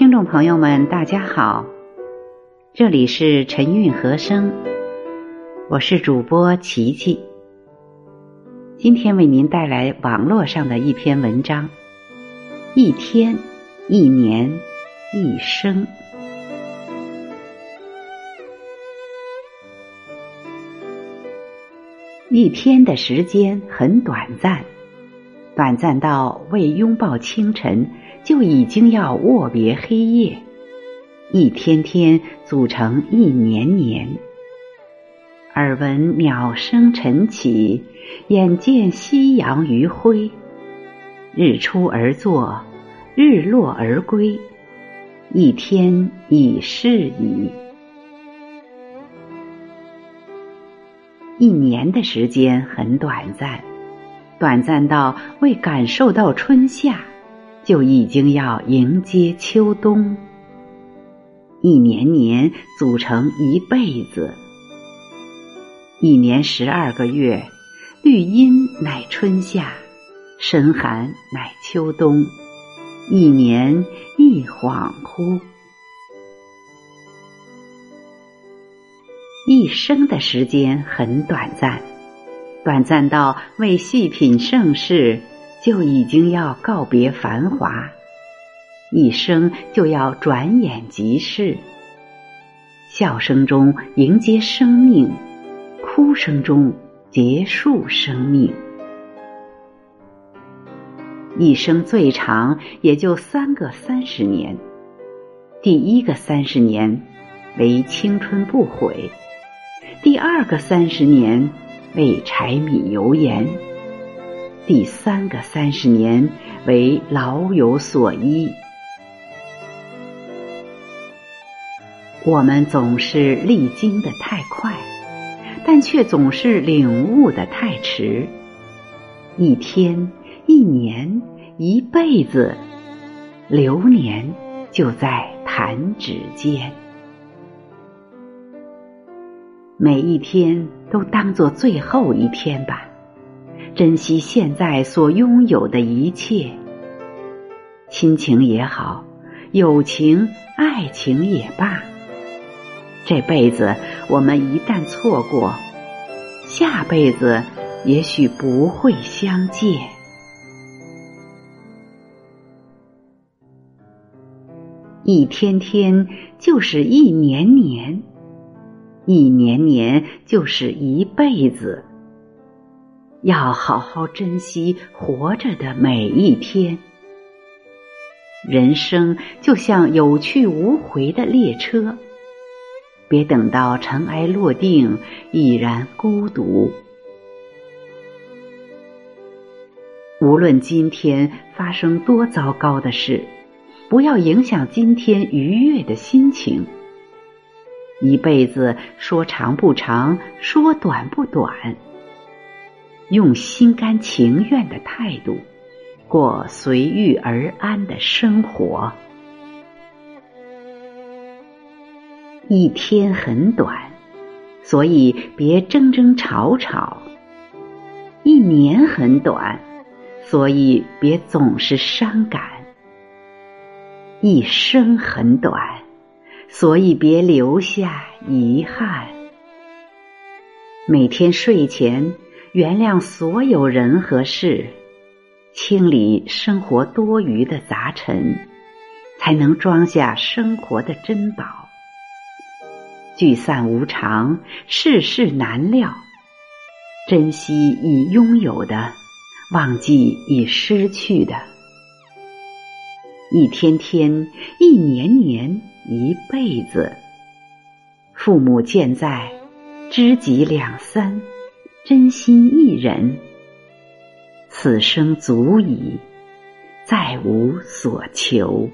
听众朋友们，大家好，这里是晨韵和声，我是主播琪琪。今天为您带来网络上的一篇文章：一天、一年、一生。一天的时间很短暂，短暂到未拥抱清晨，就已经要握别黑夜。一天天组成一年年，耳闻鸟声晨起，眼见夕阳余晖。日出而作，日落而归，一天已逝矣。一年的时间很短暂，短暂到未感受到春夏，就已经要迎接秋冬。一年年组成一辈子，一年十二个月，绿阴乃春夏，深寒乃秋冬，一年一恍惚。一生的时间很短暂，短暂到为细品盛世，就已经要告别繁华；一生就要转眼即逝。笑声中迎接生命，哭声中结束生命。一生最长也就三个三十年，第一个三十年为青春不悔。第二个三十年为柴米油盐，第三个三十年为老有所依。我们总是历经的太快，但却总是领悟的太迟。一天，一年，一辈子，流年就在弹指间。每一天都当做最后一天吧，珍惜现在所拥有的一切，亲情也好，友情、爱情也罢。这辈子我们一旦错过，下辈子也许不会相见。一天天就是一年年。一年年就是一辈子，要好好珍惜活着的每一天。人生就像有去无回的列车，别等到尘埃落定，已然孤独。无论今天发生多糟糕的事，不要影响今天愉悦的心情。一辈子说长不长，说短不短，用心甘情愿的态度过随遇而安的生活。一天很短，所以别争争吵吵；一年很短，所以别总是伤感；一生很短。所以别留下遗憾。每天睡前原谅所有人和事，清理生活多余的杂尘，才能装下生活的珍宝。聚散无常，世事难料，珍惜已拥有的，忘记已失去的。一天天，一年年。一辈子，父母健在，知己两三，真心一人，此生足矣，再无所求。